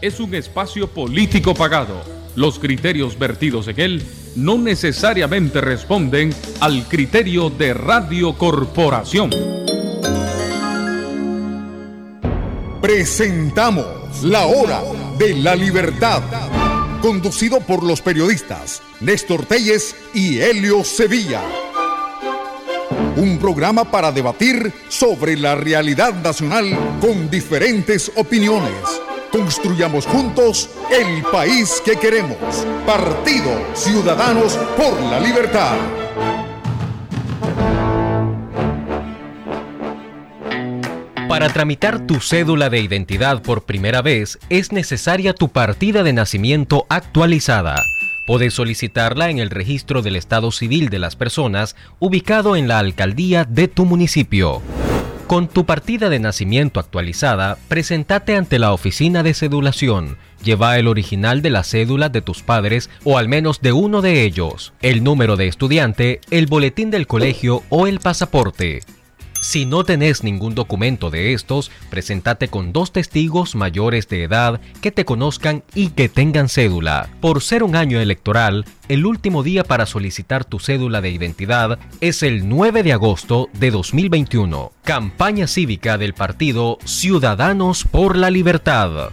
es un espacio político pagado. Los criterios vertidos en él no necesariamente responden al criterio de Radio Corporación. Presentamos La Hora de la Libertad, conducido por los periodistas Néstor Telles y Helio Sevilla. Un programa para debatir sobre la realidad nacional con diferentes opiniones. Construyamos juntos el país que queremos. Partido Ciudadanos por la Libertad. Para tramitar tu cédula de identidad por primera vez es necesaria tu partida de nacimiento actualizada. Puedes solicitarla en el registro del Estado Civil de las personas ubicado en la alcaldía de tu municipio. Con tu partida de nacimiento actualizada, presentate ante la oficina de cedulación. Lleva el original de la cédula de tus padres o al menos de uno de ellos, el número de estudiante, el boletín del colegio o el pasaporte. Si no tenés ningún documento de estos, presentate con dos testigos mayores de edad que te conozcan y que tengan cédula. Por ser un año electoral, el último día para solicitar tu cédula de identidad es el 9 de agosto de 2021. Campaña cívica del partido Ciudadanos por la Libertad.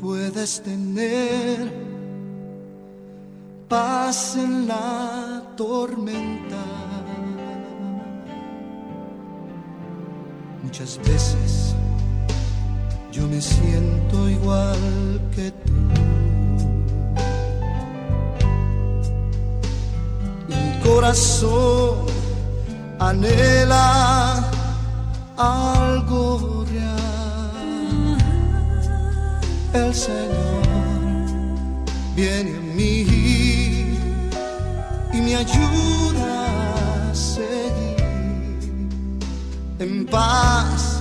Puedes tener paz en la tormenta. Muchas veces yo me siento igual que tú. Mi corazón anhela algo El Señor viene a mí y me ayuda a seguir en paz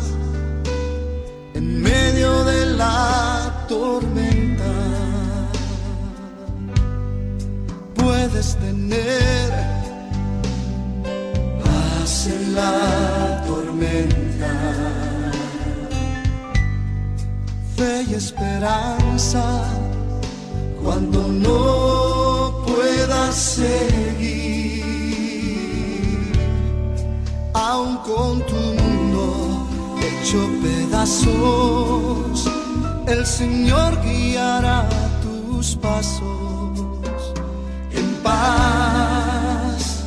en medio de la tormenta. Puedes tener paz en la fe y esperanza cuando no puedas seguir aún con tu mundo hecho pedazos, el Señor guiará tus pasos en paz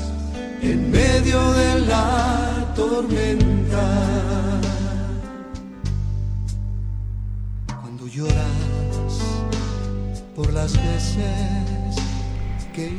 en medio de la tormenta. Las veces que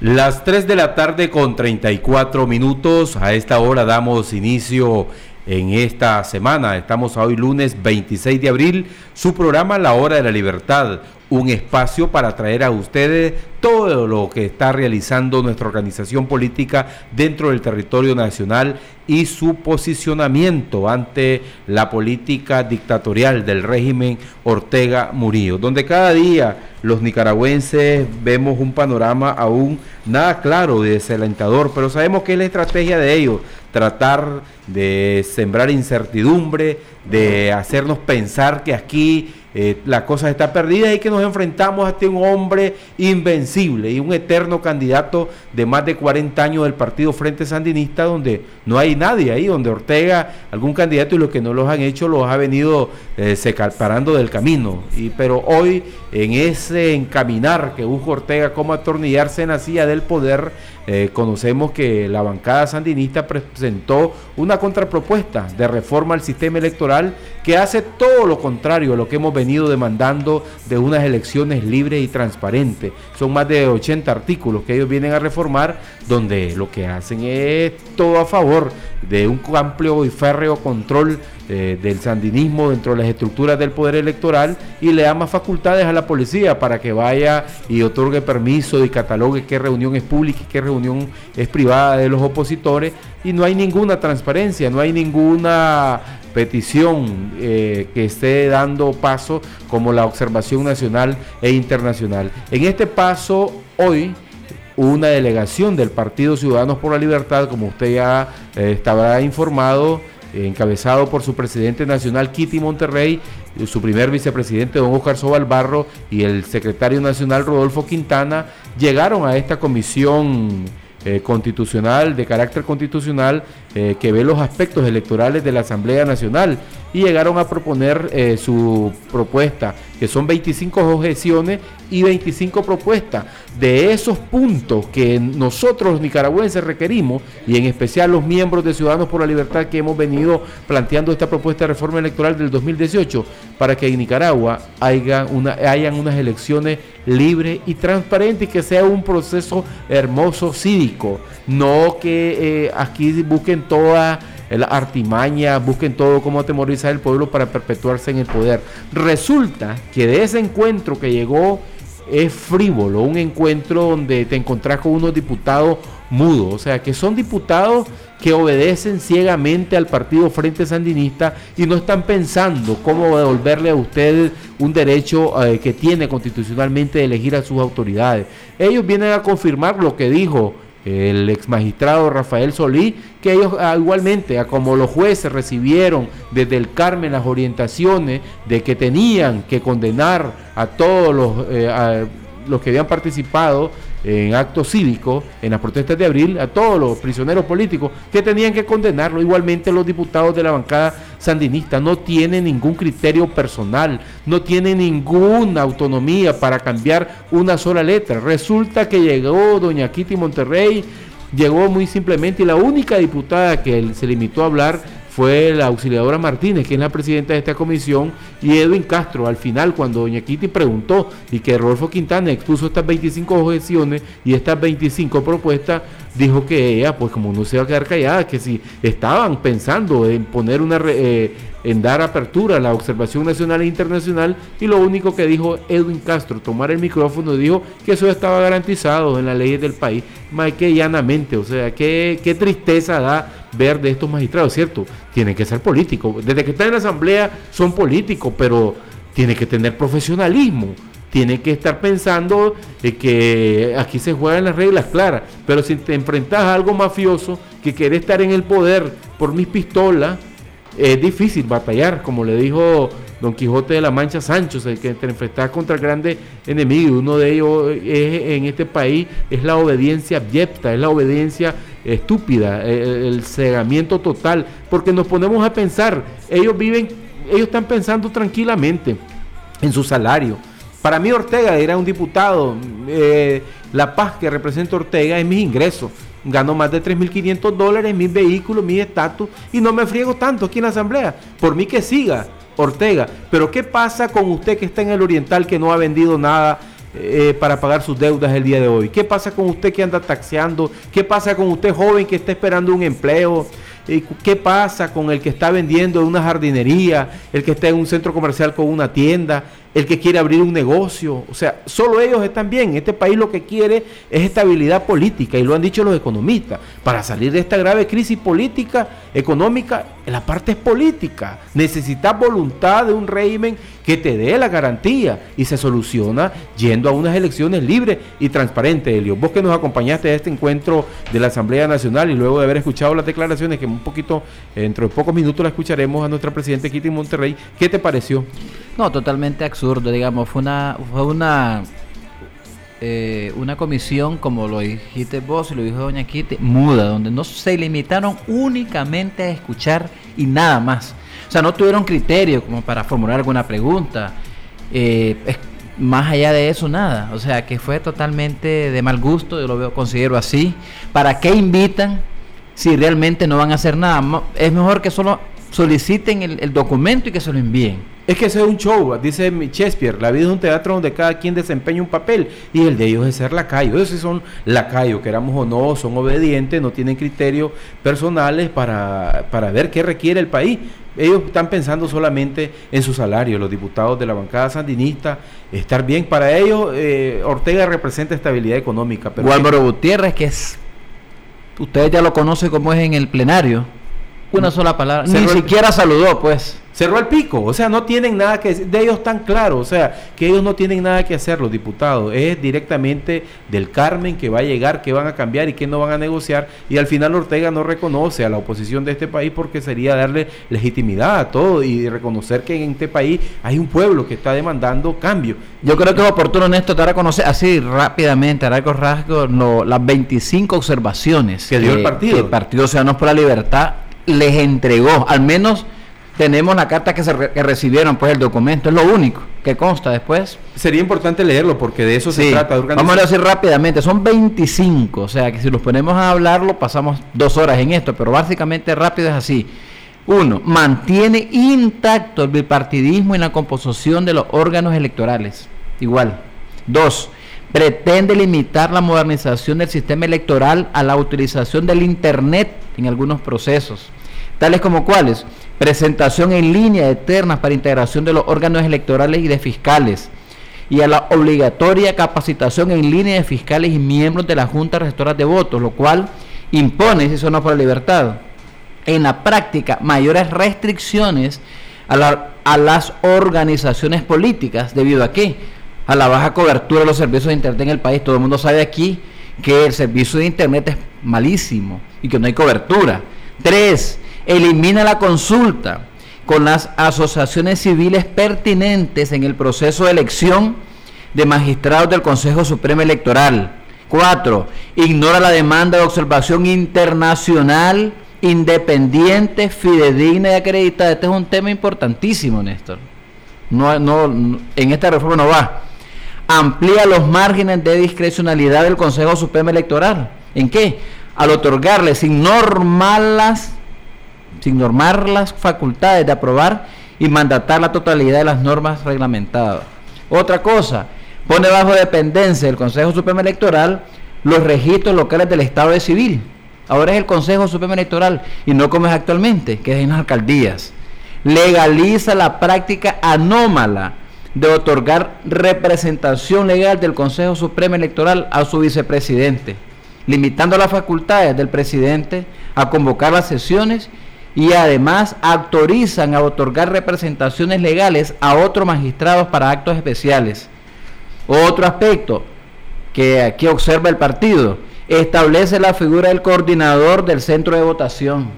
las 3 de la tarde con 34 minutos. A esta hora damos inicio en esta semana. Estamos hoy lunes 26 de abril. Su programa La Hora de la Libertad. Un espacio para traer a ustedes todo lo que está realizando nuestra organización política dentro del territorio nacional y su posicionamiento ante la política dictatorial del régimen Ortega Murillo, donde cada día los nicaragüenses vemos un panorama aún nada claro y desalentador, pero sabemos que es la estrategia de ellos, tratar de sembrar incertidumbre, de hacernos pensar que aquí eh, la cosa está perdida y que nos enfrentamos a este un hombre invencible y un eterno candidato de más de 40 años del partido Frente Sandinista, donde no hay nadie ahí, donde Ortega, algún candidato y los que no los han hecho los ha venido eh, separando del camino. Y, pero hoy, en ese encaminar que busca Ortega, cómo atornillarse en la del poder, eh, conocemos que la bancada sandinista presentó una contrapropuesta de reforma al sistema electoral que hace todo lo contrario a lo que hemos venido demandando de unas elecciones libres y transparentes. Son más de 80 artículos que ellos vienen a reformar donde lo que hacen es todo a favor de un amplio y férreo control eh, del sandinismo dentro de las estructuras del poder electoral y le da más facultades a la policía para que vaya y otorgue permiso y catalogue qué reunión es pública y qué reunión es privada de los opositores y no hay ninguna transparencia, no hay ninguna petición eh, que esté dando paso como la observación nacional e internacional. En este paso, hoy, una delegación del Partido Ciudadanos por la Libertad, como usted ya eh, estaba informado, encabezado por su presidente nacional Kitty Monterrey, su primer vicepresidente don Oscar Sobalbarro y el secretario nacional Rodolfo Quintana, llegaron a esta comisión eh, constitucional, de carácter constitucional, eh, que ve los aspectos electorales de la Asamblea Nacional y llegaron a proponer eh, su propuesta, que son 25 objeciones y 25 propuestas. De esos puntos que nosotros nicaragüenses requerimos, y en especial los miembros de Ciudadanos por la Libertad que hemos venido planteando esta propuesta de reforma electoral del 2018, para que en Nicaragua haya una, hayan unas elecciones libres y transparentes y que sea un proceso hermoso cívico, no que eh, aquí busquen toda la artimaña, busquen todo cómo atemorizar el pueblo para perpetuarse en el poder. Resulta que de ese encuentro que llegó es frívolo, un encuentro donde te encontrás con unos diputados mudos, o sea, que son diputados que obedecen ciegamente al partido Frente Sandinista y no están pensando cómo devolverle a ustedes un derecho eh, que tiene constitucionalmente de elegir a sus autoridades. Ellos vienen a confirmar lo que dijo el ex magistrado Rafael Solí, que ellos ah, igualmente, como los jueces recibieron desde el Carmen las orientaciones de que tenían que condenar a todos los, eh, los que habían participado en actos cívicos, en las protestas de abril, a todos los prisioneros políticos que tenían que condenarlo. Igualmente los diputados de la bancada sandinista no tienen ningún criterio personal, no tienen ninguna autonomía para cambiar una sola letra. Resulta que llegó doña Kitty Monterrey, llegó muy simplemente y la única diputada que se limitó a hablar fue la auxiliadora Martínez, que es la presidenta de esta comisión, y Edwin Castro, al final, cuando doña Kitty preguntó y que Rodolfo Quintana expuso estas 25 objeciones y estas 25 propuestas, dijo que ella, pues como no se iba a quedar callada, que si estaban pensando en poner una, eh, en dar apertura a la observación nacional e internacional, y lo único que dijo Edwin Castro, tomar el micrófono, dijo que eso estaba garantizado en las leyes del país, más que llanamente, o sea, qué, qué tristeza da ver de estos magistrados, ¿cierto? Tienen que ser políticos. Desde que están en la asamblea son políticos, pero tiene que tener profesionalismo. Tiene que estar pensando que aquí se juegan las reglas claras. Pero si te enfrentas a algo mafioso que quiere estar en el poder por mis pistolas, es difícil batallar, como le dijo Don Quijote de la Mancha Sancho, el que te enfrentas contra grandes enemigos. Uno de ellos es, en este país es la obediencia abyecta, es la obediencia estúpida, el, cegamiento total, porque nos ponemos a pensar, ellos viven, ellos están pensando tranquilamente en su salario. Para mí Ortega era un diputado, eh, la paz que representa Ortega es mis ingresos. Gano más de 3.500 dólares, mis vehículos, mi estatus, y no me friego tanto aquí en la Asamblea. Por mí que siga Ortega. Pero ¿qué pasa con usted que está en el Oriental que no ha vendido nada eh, para pagar sus deudas el día de hoy? ¿Qué pasa con usted que anda taxeando? ¿Qué pasa con usted joven que está esperando un empleo? ¿Qué pasa con el que está vendiendo en una jardinería? El que está en un centro comercial con una tienda? El que quiere abrir un negocio. O sea, solo ellos están bien. Este país lo que quiere es estabilidad política y lo han dicho los economistas. Para salir de esta grave crisis política, económica, la parte es política. Necesitas voluntad de un régimen que te dé la garantía y se soluciona yendo a unas elecciones libres y transparentes, Elio. Vos que nos acompañaste a este encuentro de la Asamblea Nacional y luego de haber escuchado las declaraciones, que un poquito, dentro de pocos minutos la escucharemos a nuestra presidenta Kitty Monterrey, ¿qué te pareció? No, totalmente absurdo, digamos, fue una, fue una, eh, una comisión, como lo dijiste vos y lo dijo Doña Kitty, muda, donde no se limitaron únicamente a escuchar y nada más. O sea, no tuvieron criterio como para formular alguna pregunta. Eh, más allá de eso, nada. O sea, que fue totalmente de mal gusto, yo lo veo, considero así. ¿Para qué invitan si realmente no van a hacer nada? Es mejor que solo soliciten el documento y que se lo envíen Es que eso es un show, dice Shakespeare, la vida es un teatro donde cada quien desempeña un papel y el de ellos es ser lacayo. Ellos sí son lacayos, queramos o no, son obedientes, no tienen criterios personales para, para ver qué requiere el país. Ellos están pensando solamente en su salario, los diputados de la bancada sandinista, estar bien. Para ellos, eh, Ortega representa estabilidad económica. Pero Álvaro Gutiérrez, que es, ustedes ya lo conocen como es en el plenario, una sola palabra, ni siquiera saludó, pues cerró el pico, o sea, no tienen nada que decir, de ellos tan claro, o sea, que ellos no tienen nada que hacer los diputados, es directamente del Carmen que va a llegar, que van a cambiar y que no van a negociar, y al final Ortega no reconoce a la oposición de este país porque sería darle legitimidad a todo y reconocer que en este país hay un pueblo que está demandando cambio. Yo creo que es oportuno, Néstor, dar a conocer así rápidamente, a rasgos, no, las 25 observaciones que dio el partido. Que el Partido Ciudadanos por la Libertad les entregó, al menos tenemos la carta que, se recibieron, pues el documento, es lo único que consta después. Sería importante leerlo porque de eso se trata. Vamos a decir rápidamente, son 25, o sea que si nos ponemos a hablarlo pasamos dos horas en esto, pero básicamente rápido es así. Uno, mantiene intacto el bipartidismo en la composición de los órganos electorales. Igual. Dos, pretende limitar la modernización del sistema electoral a la utilización del Internet en algunos procesos, tales como cuáles presentación en línea de ternas para integración de los órganos electorales y de fiscales, y a la obligatoria capacitación en línea de fiscales y miembros de la Junta Receptora de Votos, lo cual impone, si eso no por la libertad, en la práctica mayores restricciones a, a las organizaciones políticas, debido a qué? A la baja cobertura de los servicios de Internet en el país. Todo el mundo sabe aquí que el servicio de Internet es malísimo y que no hay cobertura. Tres, elimina la consulta con las asociaciones civiles pertinentes en el proceso de elección de magistrados del Consejo Supremo Electoral. Cuatro, Ignora la demanda de observación internacional independiente, fidedigna y acreditada. Este es un tema importantísimo, Néstor. No, no, en esta reforma no va. Amplía los márgenes de discrecionalidad del Consejo Supremo Electoral. ¿En qué? Al otorgarle sin normalas sin normar las facultades de aprobar y mandatar la totalidad de las normas reglamentadas. Otra cosa, pone bajo dependencia del Consejo Supremo Electoral los registros locales del Estado de Civil. Ahora es el Consejo Supremo Electoral y no como es actualmente, que es en las alcaldías. Legaliza la práctica anómala de otorgar representación legal del Consejo Supremo Electoral a su vicepresidente, limitando las facultades del presidente a convocar las sesiones y además autorizan a otorgar representaciones legales a otros magistrados para actos especiales. Otro aspecto que aquí observa el partido, establece la figura del coordinador del centro de votación.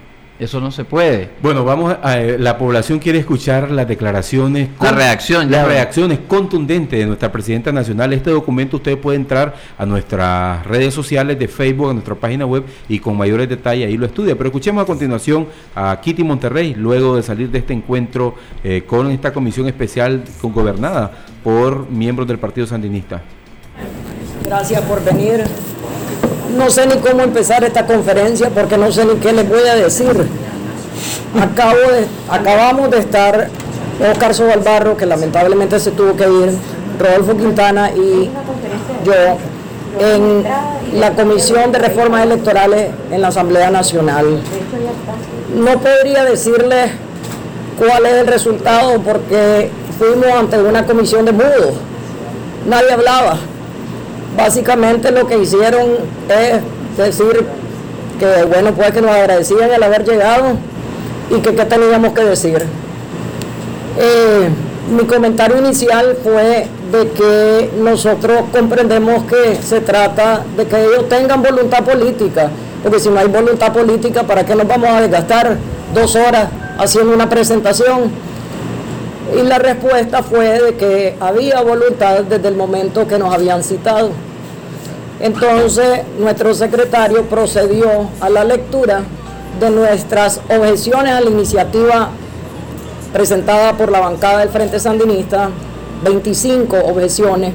Eso no se puede. Bueno, vamos a, eh, la población quiere escuchar las declaraciones, la reacción, las reacciones contundentes de nuestra presidenta nacional. Este documento usted puede entrar a nuestras redes sociales de Facebook, a nuestra página web y con mayores detalles ahí lo estudia. Pero escuchemos a continuación a Kitty Monterrey luego de salir de este encuentro eh, con esta comisión especial con, gobernada por miembros del Partido Sandinista. Gracias por venir no sé ni cómo empezar esta conferencia porque no sé ni qué les voy a decir. Acabo de, acabamos de estar Oscar Sobalbarro, que lamentablemente se tuvo que ir, Rodolfo Quintana y yo en la Comisión de Reformas Electorales en la Asamblea Nacional. No podría decirles cuál es el resultado porque fuimos ante una comisión de mudos. Nadie hablaba básicamente lo que hicieron es decir que bueno, pues que nos agradecían el haber llegado y que qué teníamos que decir. Eh, mi comentario inicial fue de que nosotros comprendemos que se trata de que ellos tengan voluntad política, porque si no hay voluntad política, ¿para qué nos vamos a desgastar dos horas haciendo una presentación? Y la respuesta fue de que había voluntad desde el momento que nos habían citado. Entonces, nuestro secretario procedió a la lectura de nuestras objeciones a la iniciativa presentada por la bancada del Frente Sandinista, 25 objeciones,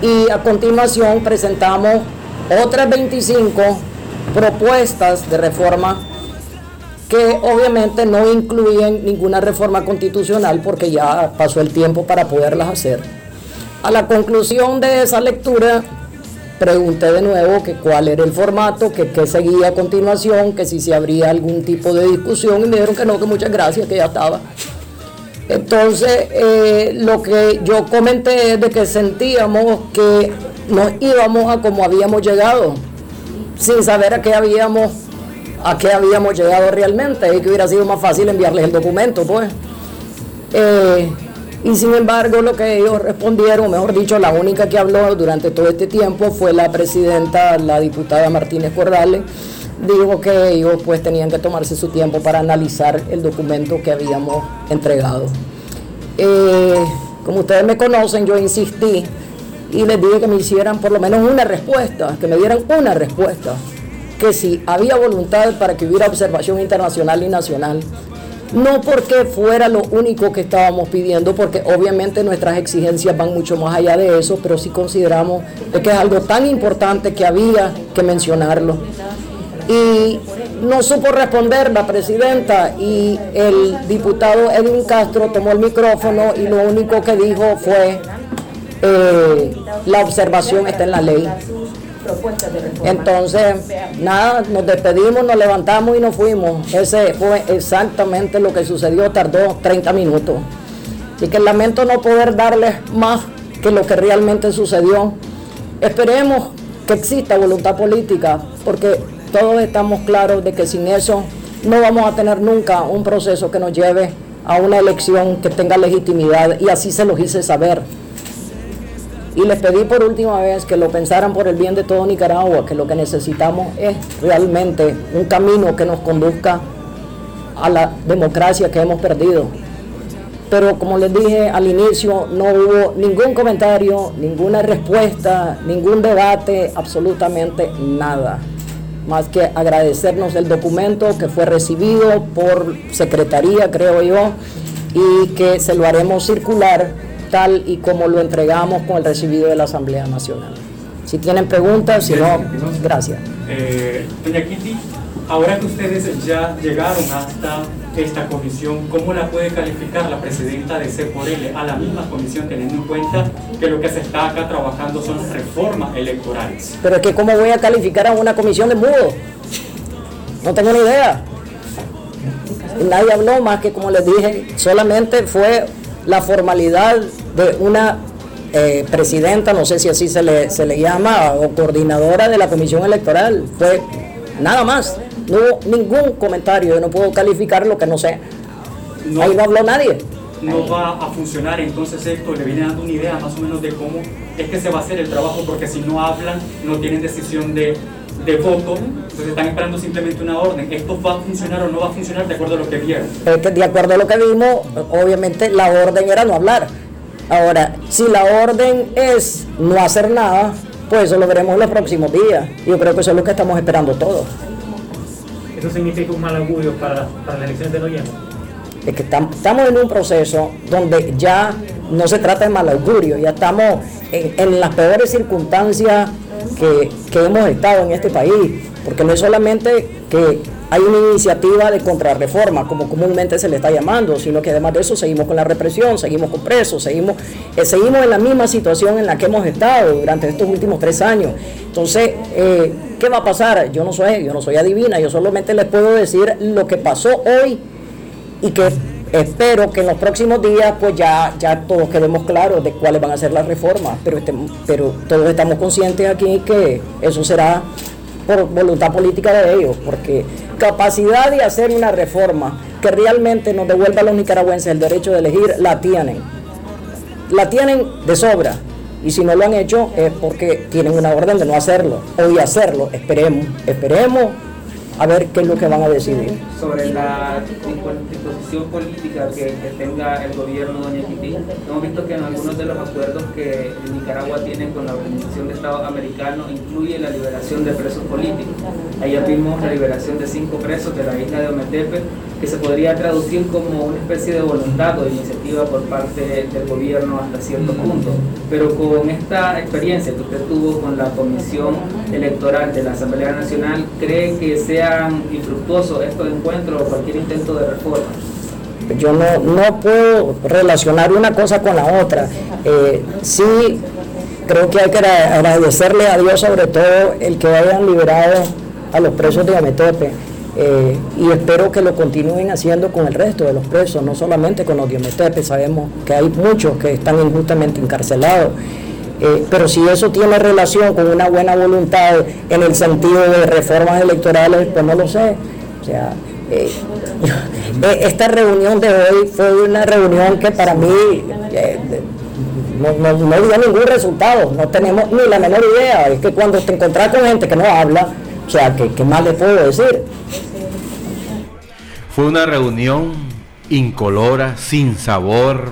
y a continuación presentamos otras 25 propuestas de reforma que obviamente no incluyen ninguna reforma constitucional porque ya pasó el tiempo para poderlas hacer. A la conclusión de esa lectura, pregunté de nuevo que cuál era el formato, que qué seguía a continuación, que si se habría algún tipo de discusión y me dijeron que no, que muchas gracias, que ya estaba. Entonces, eh, lo que yo comenté es de que sentíamos que nos íbamos a como habíamos llegado, sin saber a qué habíamos, a qué habíamos llegado realmente, y que hubiera sido más fácil enviarles el documento, pues. Eh, y sin embargo, lo que ellos respondieron, mejor dicho, la única que habló durante todo este tiempo fue la presidenta, la diputada Martínez Cordales, dijo que ellos pues tenían que tomarse su tiempo para analizar el documento que habíamos entregado. Eh, como ustedes me conocen, yo insistí y les dije que me hicieran por lo menos una respuesta, que me dieran una respuesta, que si había voluntad para que hubiera observación internacional y nacional, no porque fuera lo único que estábamos pidiendo, porque obviamente nuestras exigencias van mucho más allá de eso, pero sí consideramos que es algo tan importante que había que mencionarlo. Y no supo responder la presidenta y el diputado Edwin Castro tomó el micrófono y lo único que dijo fue, eh, la observación está en la ley. Entonces, nada, nos despedimos, nos levantamos y nos fuimos. Ese fue exactamente lo que sucedió, tardó 30 minutos. Así que lamento no poder darles más que lo que realmente sucedió. Esperemos que exista voluntad política, porque todos estamos claros de que sin eso no vamos a tener nunca un proceso que nos lleve a una elección que tenga legitimidad y así se los hice saber. Y les pedí por última vez que lo pensaran por el bien de todo Nicaragua, que lo que necesitamos es realmente un camino que nos conduzca a la democracia que hemos perdido. Pero como les dije al inicio, no hubo ningún comentario, ninguna respuesta, ningún debate, absolutamente nada más que agradecernos el documento que fue recibido por secretaría, creo yo, y que se lo haremos circular tal y como lo entregamos con el recibido de la Asamblea Nacional. Si tienen preguntas, si no, gracias. Eh, doña Kitty, ahora que ustedes ya llegaron hasta esta comisión, ¿cómo la puede calificar la presidenta de C por L a la misma comisión, teniendo en cuenta que lo que se está acá trabajando son reformas electorales? Pero es que, ¿cómo voy a calificar a una comisión de mudo? No tengo ni idea. Nadie habló más que, como les dije, solamente fue la formalidad de una eh, presidenta, no sé si así se le, se le llama, o coordinadora de la comisión electoral. Fue nada más. No hubo ningún comentario, yo no puedo calificar lo que no sé. No, Ahí no habló nadie. No va a funcionar entonces esto, le viene dando una idea más o menos de cómo es que se va a hacer el trabajo, porque si no hablan, no tienen decisión de, de voto, entonces están esperando simplemente una orden. ¿Esto va a funcionar o no va a funcionar de acuerdo a lo que vieron? de acuerdo a lo que vimos, obviamente la orden era no hablar. Ahora, si la orden es no hacer nada, pues eso lo veremos en los próximos días. Yo creo que eso es lo que estamos esperando todos. ¿Eso significa un mal augurio para, para las elecciones de noviembre? Es que estamos en un proceso donde ya no se trata de mal augurio, ya estamos en, en las peores circunstancias que, que, hemos estado en este país, porque no es solamente que hay una iniciativa de contrarreforma, como comúnmente se le está llamando, sino que además de eso seguimos con la represión, seguimos con presos, seguimos, eh, seguimos en la misma situación en la que hemos estado durante estos últimos tres años. Entonces, eh, ¿qué va a pasar? Yo no soy, yo no soy adivina, yo solamente les puedo decir lo que pasó hoy y que espero que en los próximos días pues ya, ya todos quedemos claros de cuáles van a ser las reformas, pero, este, pero todos estamos conscientes aquí que eso será por voluntad política de ellos, porque capacidad de hacer una reforma que realmente nos devuelva a los nicaragüenses el derecho de elegir, la tienen. La tienen de sobra. Y si no lo han hecho es porque tienen una orden de no hacerlo o de hacerlo. Esperemos, esperemos a ver qué es lo que van a decidir. Sobre la disposición política que, tenga el gobierno, doña Kitty, hemos visto que en algunos de los acuerdos que Nicaragua tiene con la Organización de Estados Americanos incluye la liberación de presos políticos. Ayer vimos la liberación de cinco presos de la isla de Ometepe, que se podría traducir como una especie de voluntad o de iniciativa por parte del gobierno hasta cierto punto. Pero con esta experiencia que usted tuvo con la Comisión Electoral de la Asamblea Nacional, ¿cree que sean infructuosos estos encuentros o cualquier intento de reforma? Yo no, no puedo relacionar una cosa con la otra. Eh, sí creo que hay que agradecerle a Dios sobre todo el que hayan liberado a los presos de Ametepe. Eh, y espero que lo continúen haciendo con el resto de los presos, no solamente con los de Ametepe, sabemos que hay muchos que están injustamente encarcelados. Eh, pero si eso tiene relación con una buena voluntad en el sentido de reformas electorales, pues no lo sé. O sea, eh, esta reunión de hoy fue una reunión que para mí no, no, dio ningún resultado, no tenemos ni la menor idea. Es que cuando te encontrás con gente que no habla, sea, ¿qué, más le puedo decir? Fue una reunión incolora, sin sabor,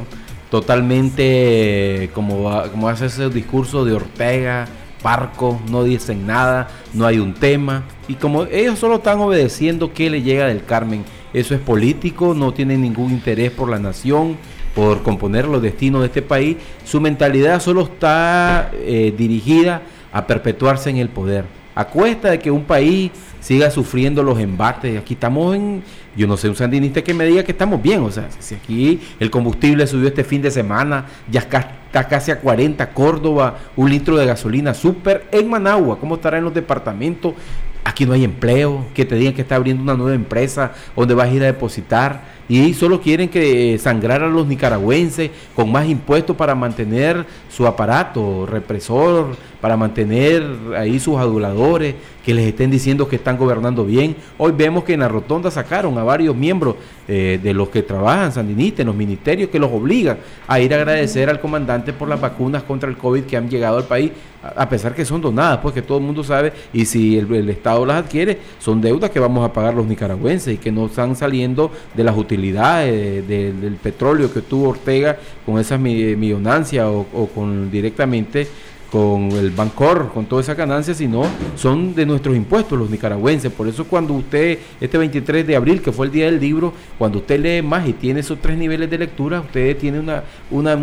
totalmente como, como hace ese discurso de Ortega, parco, no dicen nada, no hay un tema. Y como ellos solo están obedeciendo que le llega del Carmen, eso es político, no tienen ningún interés por la nación, por componer los destinos de este país, su mentalidad solo está eh, dirigida a perpetuarse en el poder. A cuesta de que un país siga sufriendo los embates. Aquí estamos en, yo no sé, un sandinista que me diga que estamos bien. O sea, si aquí el combustible subió este fin de semana, ya está casi a 40 Córdoba, un litro de gasolina súper en Managua. ¿Cómo estará en los departamentos? Aquí no hay empleo, que te digan que está abriendo una nueva empresa donde vas a ir a depositar y solo quieren que sangrar a los nicaragüenses con más impuestos para mantener su aparato represor, para mantener ahí sus aduladores, que les estén diciendo que están gobernando bien. Hoy vemos que en la rotonda sacaron a varios miembros eh, de los que trabajan sandinistas en los ministerios que los obligan a ir a agradecer al comandante por las vacunas contra el COVID que han llegado al país, a pesar que son donadas, pues que todo el mundo sabe, y si el, Estado las adquiere, son deudas que vamos a pagar los nicaragüenses y que no están saliendo de las utilidades del petróleo que tuvo Ortega con esas millonancias o, con directamente con el Bancor, con todas esas ganancias, sino son de nuestros impuestos los nicaragüenses. Por eso cuando usted, este 23 de abril, que fue el día del libro, cuando usted lee más y tiene esos tres niveles de lectura, usted tiene una, una,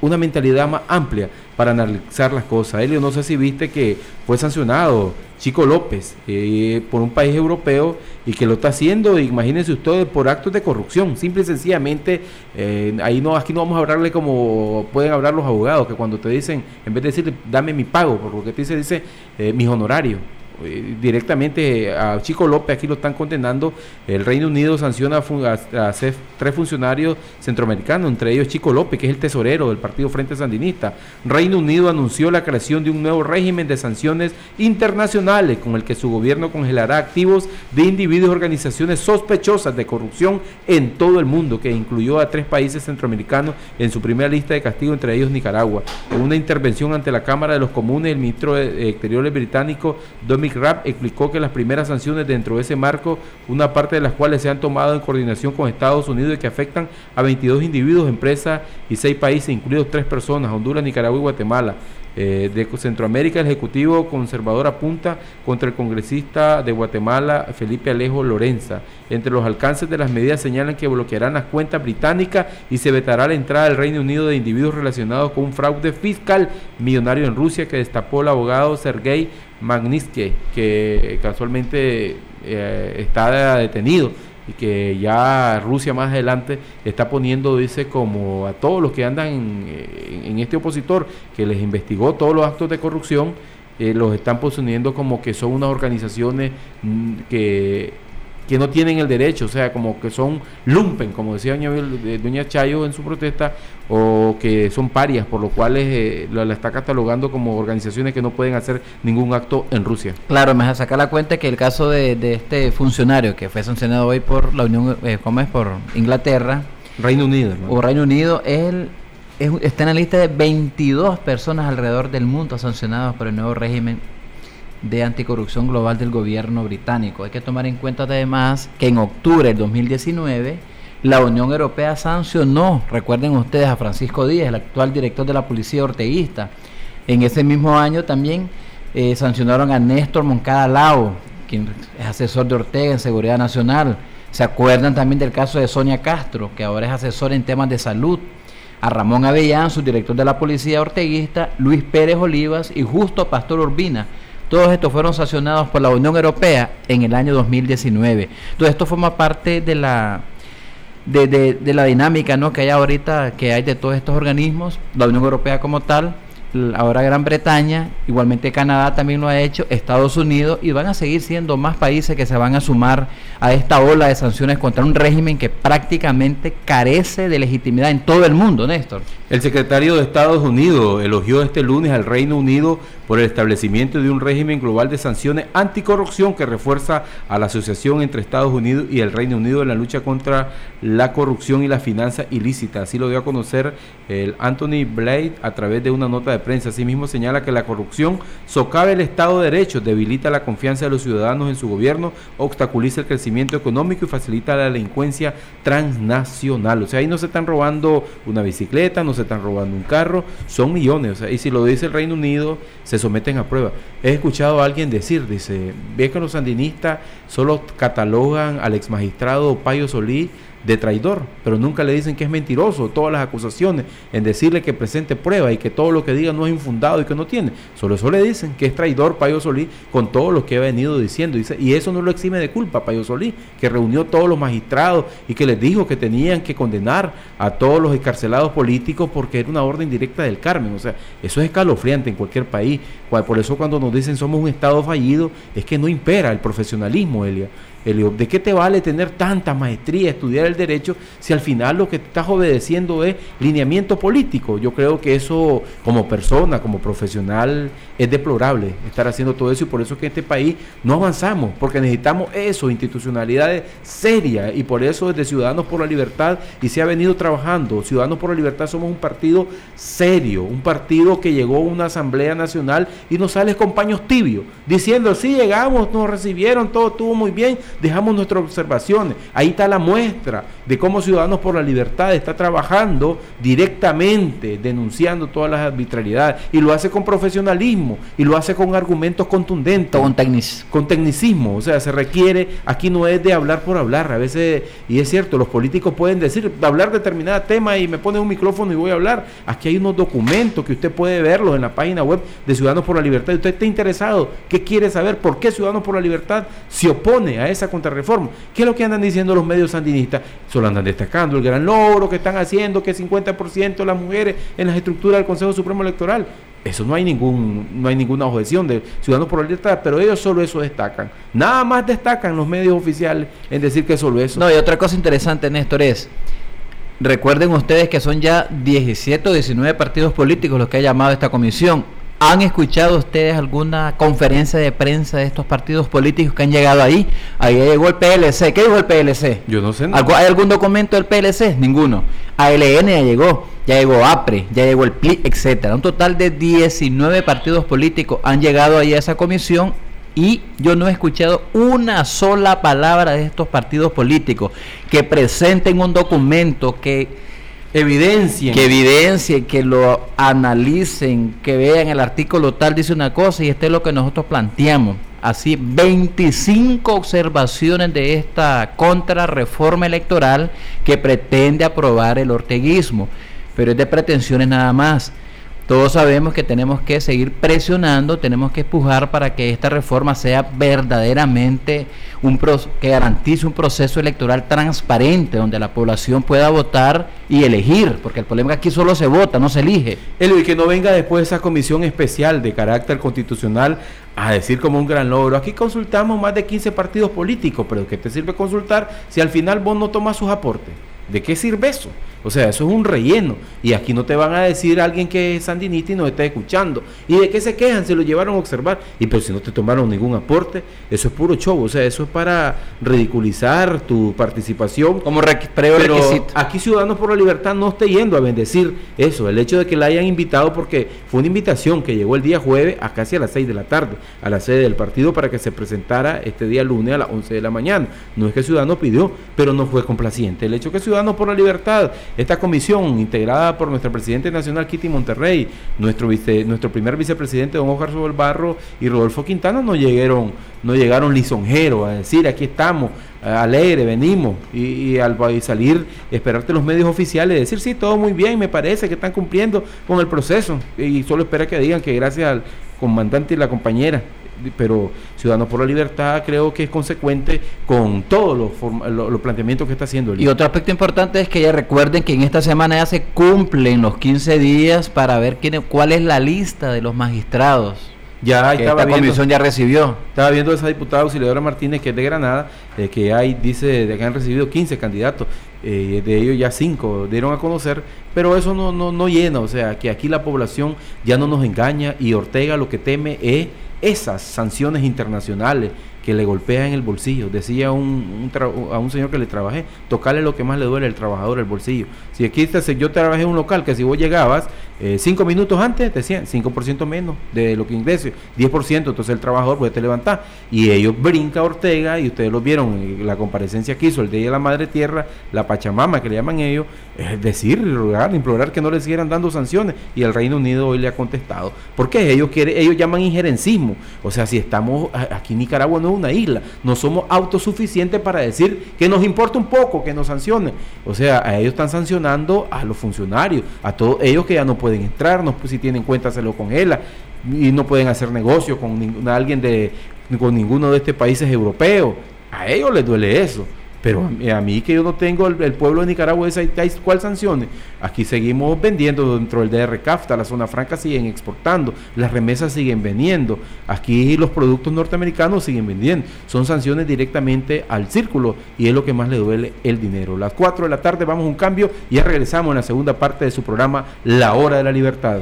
una mentalidad más amplia para analizar las cosas. Elio, no sé si viste que fue sancionado Chico López eh, por un país europeo y que lo está haciendo, imagínense ustedes, por actos de corrupción. Simple y sencillamente, eh, ahí no, aquí no vamos a hablarle como pueden hablar los abogados, que cuando te dicen, en vez de decirle, dame mi pago, por lo que te dice, dice, eh, mis honorarios. Eh, directamente a Chico López, aquí lo están condenando. El Reino Unido sanciona a, tres funcionarios centroamericanos, entre ellos Chico López, que es el tesorero del Partido Frente Sandinista. Reino Unido anunció la creación de un nuevo régimen de sanciones internacionales con el que su gobierno congelará activos de individuos y organizaciones sospechosas de corrupción en todo el mundo, que incluyó a tres países centroamericanos en su primera lista de castigo, entre ellos Nicaragua. En una intervención ante la Cámara de los Comunes, el ministro de Exteriores británico, Dominic Rapp explicó que las primeras sanciones dentro de ese marco, una parte de las cuales se han tomado en coordinación con Estados Unidos y que afectan a 22 individuos, empresas y 6 países, incluidos 3 personas, Honduras, Nicaragua y Guatemala. Eh, de Centroamérica, el Ejecutivo Conservador apunta contra el congresista de Guatemala, Felipe Alejo Lorenza. Entre los alcances de las medidas señalan que bloquearán las cuentas británicas y se vetará la entrada al Reino Unido de individuos relacionados con un fraude fiscal millonario en Rusia que destapó el abogado Sergei Magnitsky, que casualmente eh, está detenido y que ya Rusia más adelante está poniendo, dice, como a todos los que andan en, este opositor, que les investigó todos los actos de corrupción, eh, los están poniendo como que son unas organizaciones mm, que que no tienen el derecho, o sea, como que son lumpen, como decía doña, eh, doña Chayo en su protesta, o que son parias, por lo cual eh, la, está catalogando como organizaciones que no pueden hacer ningún acto en Rusia. Claro, me saca la cuenta que el caso de, este funcionario que fue sancionado hoy por la Unión, eh, ¿cómo es? Por Inglaterra. Reino Unido. O Reino Unido, él está en la lista de 22 personas alrededor del mundo sancionadas por el nuevo régimen de anticorrupción global del gobierno británico. Hay que tomar en cuenta además que en octubre del 2019 la Unión Europea sancionó, recuerden ustedes, a Francisco Díaz, el actual director de la policía orteguista. En ese mismo año también eh, sancionaron a Néstor Moncada Lao, quien es asesor de Ortega en Seguridad Nacional. Se acuerdan también del caso de Sonia Castro, que ahora es asesora en temas de salud. A Ramón Avellán, subdirector de la policía orteguista, Luis Pérez Olivas y Justo Pastor Urbina. Todos estos fueron sancionados por la Unión Europea en el año 2019. Todo esto forma parte de la de, de, la dinámica ¿no? que hay ahorita, que hay de todos estos organismos, la Unión Europea como tal, ahora Gran Bretaña, igualmente Canadá también lo ha hecho, Estados Unidos, y van a seguir siendo más países que se van a sumar a esta ola de sanciones contra un régimen que prácticamente carece de legitimidad en todo el mundo, Néstor. El secretario de Estados Unidos elogió este lunes al Reino Unido por el establecimiento de un régimen global de sanciones anticorrupción que refuerza a la asociación entre Estados Unidos y el Reino Unido en la lucha contra la corrupción y la finanza ilícita. Así lo dio a conocer el Anthony Blade a través de una nota de prensa. Asimismo señala que la corrupción socava el Estado de Derecho, debilita la confianza de los ciudadanos en su gobierno, obstaculiza el crecimiento económico y facilita la delincuencia transnacional. O sea, ahí no se están robando una bicicleta, no se están robando un carro, son millones. Y si lo dice el Reino Unido, se someten a prueba. He escuchado a alguien decir, dice, ve que los sandinistas solo catalogan al ex magistrado Payo Solí de traidor, pero nunca le dicen que es mentiroso, todas las acusaciones, en decirle que presente prueba y que todo lo que diga no es infundado y que no tiene. Solo eso le dicen que es traidor Payo Solí con todo lo que ha venido diciendo. Y eso no lo exime de culpa Payo Solí, que reunió todos los magistrados y que les dijo que tenían que condenar a todos los encarcelados políticos porque era una orden directa del Carmen. O sea, eso es escalofriante en cualquier país. Por eso cuando nos dicen somos un Estado fallido, es que no impera el profesionalismo, Elia. ¿De qué te vale tener tanta maestría, estudiar el derecho, si al final lo que estás obedeciendo es lineamiento político? Yo creo que eso, como persona, como profesional, es deplorable estar haciendo todo eso y por eso es que en este país no avanzamos, porque necesitamos eso, institucionalidades serias y por eso desde Ciudadanos por la Libertad y se ha venido trabajando. Ciudadanos por la Libertad somos un partido serio, un partido que llegó a una Asamblea Nacional y nos sale con paños tibios, diciendo, sí, llegamos, nos recibieron, todo estuvo muy bien, dejamos nuestras observaciones. Ahí está la muestra de cómo Ciudadanos por la Libertad está trabajando directamente, denunciando todas las arbitrariedades y lo hace con profesionalismo y lo hace con argumentos contundentes. Con, con tecnicismo. O sea, se requiere, aquí no es de hablar por hablar. A veces, y es cierto, los políticos pueden decir, hablar determinado tema y me pone un micrófono y voy a hablar. Aquí hay unos documentos que usted puede verlos en la página web de Ciudadanos por la Libertad. Y usted está interesado, ¿qué quiere saber? ¿Por qué Ciudadanos por la Libertad se opone a esa contrarreforma. ¿Qué es lo que andan diciendo los medios sandinistas? Solo andan destacando el gran logro que están haciendo, que 50% de las mujeres en las estructuras del Consejo Supremo Electoral. Eso no hay ningún, no hay ninguna objeción de Ciudadanos por la Libertad, pero ellos solo eso destacan. Nada más destacan los medios oficiales en decir que solo eso. No, y otra cosa interesante, Néstor, es Recuerden ustedes que son ya 17 o 19 partidos políticos los que ha llamado esta comisión. ¿Han escuchado ustedes alguna conferencia de prensa de estos partidos políticos que han llegado ahí? Ahí llegó el PLC. ¿Qué dijo el PLC? Yo no sé. ¿Hay algún documento del PLC? Ninguno. ALN ya llegó, ya llegó APRE, ya llegó el PLI, etcétera. Un total de 19 partidos políticos han llegado ahí a esa comisión y yo no he escuchado una sola palabra de estos partidos políticos que presenten un documento que evidencien. Que evidencien, que lo analicen, que vean el artículo tal dice una cosa y este es lo que nosotros planteamos. Así, 25 observaciones de esta contrarreforma electoral que pretende aprobar el orteguismo, pero es de pretensiones nada más. Todos sabemos que tenemos que seguir presionando, tenemos que empujar para que esta reforma sea verdaderamente un que garantice un proceso electoral transparente, donde la población pueda votar y elegir, porque el problema es que aquí solo se vota, no se elige. El que no venga después esa comisión especial de carácter constitucional a decir como un gran logro. Aquí consultamos más de 15 partidos políticos, pero ¿qué te sirve consultar si al final vos no tomas sus aportes? ¿De qué sirve eso? O sea, eso es un relleno. Y aquí no te van a decir alguien que es sandinista y no está escuchando. ¿Y de qué se quejan? Se lo llevaron a observar. Y pero si no te tomaron ningún aporte, eso es puro show. O sea, eso es para ridiculizar tu participación. Como pero Aquí Ciudadanos por la Libertad no está yendo a bendecir eso. El hecho de que la hayan invitado, porque fue una invitación que llegó el día jueves a casi a las 6 de la tarde, a la sede del partido, para que se presentara este día lunes a las 11 de la mañana. No es que Ciudadanos pidió, pero no fue complaciente. El hecho que Ciudadanos por la Libertad esta comisión, integrada por nuestro presidente nacional Kitty Monterrey, nuestro, nuestro primer vicepresidente don Oscar Barro y Rodolfo Quintana, no llegaron, no llegaron lisonjeros a decir aquí estamos alegre, venimos, y, al salir, esperarte los medios oficiales, decir, sí, todo muy bien, me parece que están cumpliendo con el proceso, y solo espera que digan que gracias al comandante y la compañera, pero Ciudadanos por la Libertad creo que es consecuente con todos los, planteamientos que está haciendo. El y otro aspecto importante es que ya recuerden que en esta semana ya se cumplen los 15 días para ver quién, cuál es la lista de los magistrados. Ya que esta comisión ya recibió. Estaba viendo esa diputada auxiliadora Martínez, que es de Granada, eh, que hay, dice, de que han recibido 15 candidatos, eh, de ellos ya 5 dieron a conocer, pero eso no, no, no llena, o sea, que aquí la población ya no nos engaña y Ortega lo que teme es esas sanciones internacionales que le golpean el bolsillo. Decía un, a un señor que le trabajé, tocarle lo que más le duele al trabajador, el bolsillo. Si aquí yo trabajé en un local que si vos llegabas eh, cinco minutos antes, te decían 5% menos de lo que ingreses, 10%, entonces el trabajador puede te levantar. Y ellos brinca Ortega, y ustedes lo vieron, en la comparecencia que hizo el de la Madre Tierra, la Pachamama que le llaman ellos, es decir, rogar, implorar que no les siguieran dando sanciones. Y el Reino Unido hoy le ha contestado. porque Ellos, quieren, ellos llaman injerencismo. O sea, si estamos aquí en Nicaragua no es una isla, no somos autosuficientes para decir que nos importa un poco que nos sancionen. O sea, a ellos están sancionando a los funcionarios, a todos ellos que ya no pueden pueden entrar, no, si tienen cuenta se lo congela y no pueden hacer negocio con alguien de con ninguno de estos países europeos. A ellos les duele eso. Pero a mí, que yo no tengo el, pueblo de Nicaragua, ¿cuál sanciones? Aquí seguimos vendiendo dentro del DR CAFTA, la zona franca siguen exportando, las remesas siguen vendiendo, aquí los productos norteamericanos siguen vendiendo. Son sanciones directamente al círculo y es lo que más le duele el dinero. Las 4 de la tarde vamos a un cambio y ya regresamos en la segunda parte de su programa La Hora de la Libertad.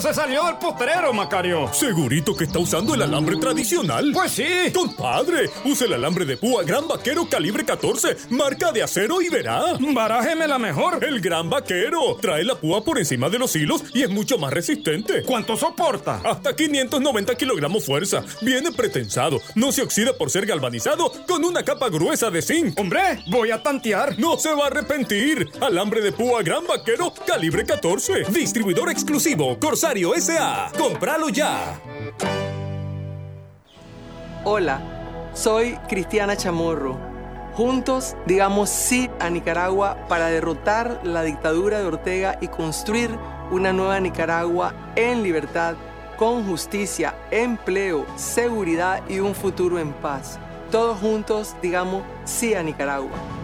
Se salió del potrero, Macario. ¿Segurito que está usando el alambre tradicional? Pues sí. Compadre, use el alambre de púa Gran Vaquero calibre 14, marca de acero y verá. Barájeme la mejor. El Gran Vaquero. Trae la púa por encima de los hilos y es mucho más resistente. ¿Cuánto soporta? Hasta 590 kilogramos fuerza. Viene pretensado. No se oxida por ser galvanizado con una capa gruesa de zinc. Hombre, voy a tantear. No se va a arrepentir. Alambre de púa Gran Vaquero calibre 14. Distribuidor exclusivo SA. ¡Cómpralo ya! Hola, soy Cristiana Chamorro. Juntos digamos sí a Nicaragua para derrotar la dictadura de Ortega y construir una nueva Nicaragua en libertad, con justicia, empleo, seguridad y un futuro en paz. Todos juntos digamos sí a Nicaragua.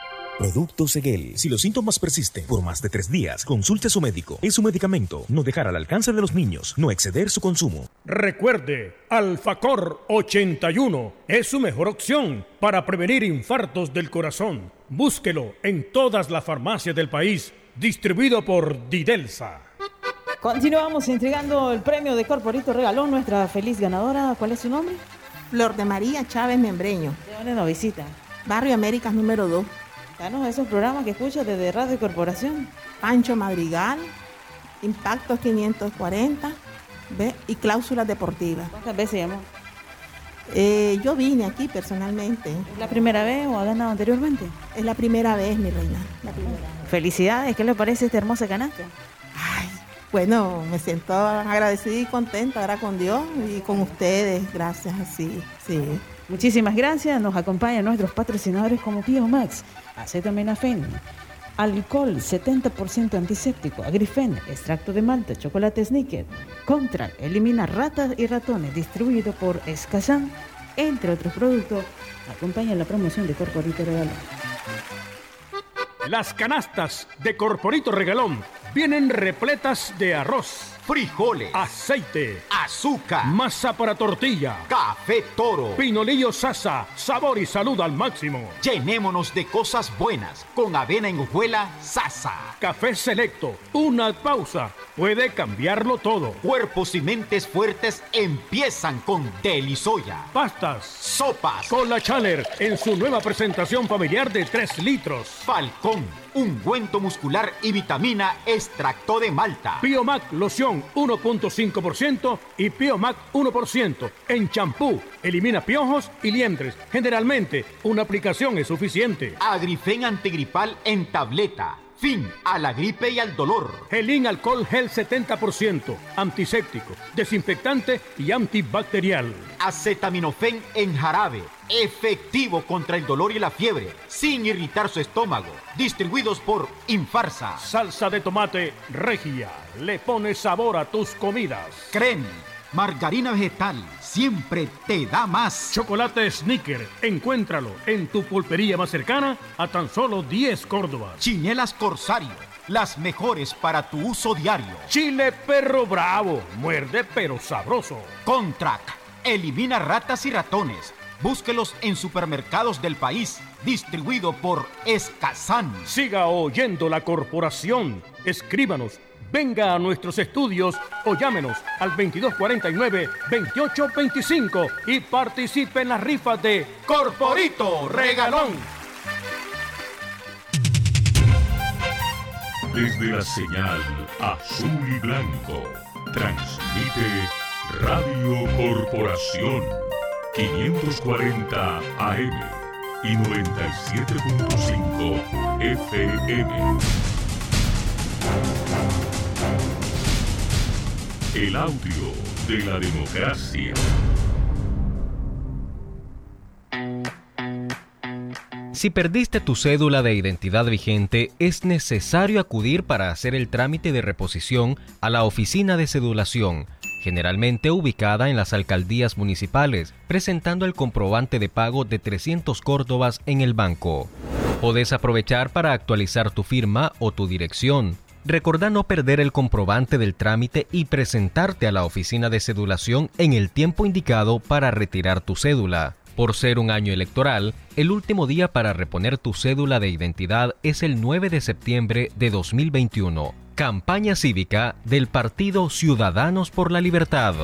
Producto Seguel. Si los síntomas persisten por más de tres días, consulte a su médico. Es su medicamento. No dejar al alcance de los niños. No exceder su consumo. Recuerde, Alfacor 81 es su mejor opción para prevenir infartos del corazón. Búsquelo en todas las farmacias del país. Distribuido por Didelsa. Continuamos entregando el premio de Corporito Regalón. Nuestra feliz ganadora, ¿cuál es su nombre? Flor de María Chávez Membreño. ¿De dónde nos visita? Barrio Américas número 2. Danos esos programas que escuchas desde Radio Corporación. Pancho Madrigal, Impactos 540 ¿ve? y Cláusulas Deportivas. ¿Cuántas veces llamó? Eh, yo vine aquí personalmente. ¿Es la primera vez o ha ganado anteriormente? Es la primera vez, mi reina. La primera. Felicidades, ¿qué le parece esta hermosa canasta? Ay, bueno, me siento agradecida y contenta ahora con Dios y con ustedes. Gracias, sí, sí. Muchísimas gracias. Nos acompañan nuestros patrocinadores como Max acetaminofén, alcohol 70% antiséptico, agrifen, extracto de malta, chocolate sneaker, contra, elimina ratas y ratones, distribuido por Escazán, entre otros productos. Acompaña la promoción de Corporito Regalón. Las canastas de Corporito Regalón vienen repletas de arroz frijoles, aceite, azúcar, masa para tortilla, café toro, pinolillo sasa, sabor y salud al máximo. Llenémonos de cosas buenas con avena en hojuela sasa. Café selecto, una pausa. Puede cambiarlo todo. Cuerpos y mentes fuertes empiezan con Delisoya. Pastas, sopas, Cola Channer en su nueva presentación familiar de 3 litros. Falcón, ungüento muscular y vitamina extracto de malta. Biomac loción 1.5% y Biomac 1% en champú. Elimina piojos y liendres. Generalmente, una aplicación es suficiente. Agrifen antigripal en tableta. Fin a la gripe y al dolor. Gelín alcohol gel 70%, antiséptico, desinfectante y antibacterial. Acetaminofén en jarabe, efectivo contra el dolor y la fiebre, sin irritar su estómago. Distribuidos por Infarsa. Salsa de tomate regia, le pone sabor a tus comidas. Creme, margarina vegetal, siempre te da más. Chocolate Snicker, encuéntralo en tu pulpería más cercana a tan solo 10 Córdobas. Chinelas Corsario, las mejores para tu uso diario. Chile Perro Bravo, muerde pero sabroso. Contrac, elimina ratas y ratones. Búsquelos en supermercados del país, distribuido por Escazán. Siga oyendo la corporación. Escríbanos, venga a nuestros estudios o llámenos al 2249-2825 y participe en las rifas de Corporito Regalón. Desde la señal azul y blanco, transmite Radio Corporación 540 AM y 97.5 FM. El audio de la democracia. Si perdiste tu cédula de identidad vigente, es necesario acudir para hacer el trámite de reposición a la oficina de cedulación, generalmente ubicada en las alcaldías municipales, presentando el comprobante de pago de 300 córdobas en el banco. Podés aprovechar para actualizar tu firma o tu dirección. Recordá no perder el comprobante del trámite y presentarte a la oficina de cedulación en el tiempo indicado para retirar tu cédula. Por ser un año electoral, el último día para reponer tu cédula de identidad es el 9 de septiembre de 2021. Campaña cívica del Partido Ciudadanos por la Libertad.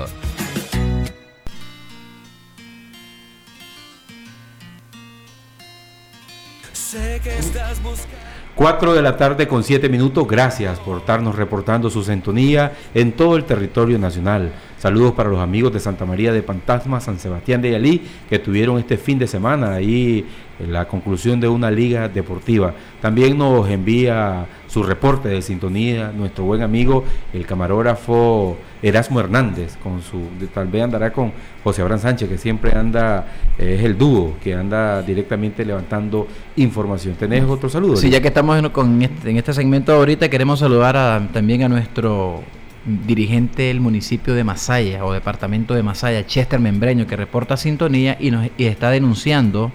Sé que estás buscando 4 de la tarde con 7 minutos. Gracias por estarnos reportando su sintonía en todo el territorio nacional. Saludos para los amigos de Santa María de Pantasma, San Sebastián de Yalí, que tuvieron este fin de semana ahí la conclusión de una liga deportiva. También nos envía su reporte de sintonía nuestro buen amigo, el camarógrafo Erasmo Hernández, con su, tal vez andará con José Abraham Sánchez, que siempre anda, eh, es el dúo, que anda directamente levantando información. ¿Tenés otro saludo? Sí, ya que estamos en, con este, en este segmento ahorita, queremos saludar a, también a nuestro dirigente del municipio de Masaya o departamento de Masaya, Chester Membreño, que reporta sintonía y, nos, y está denunciando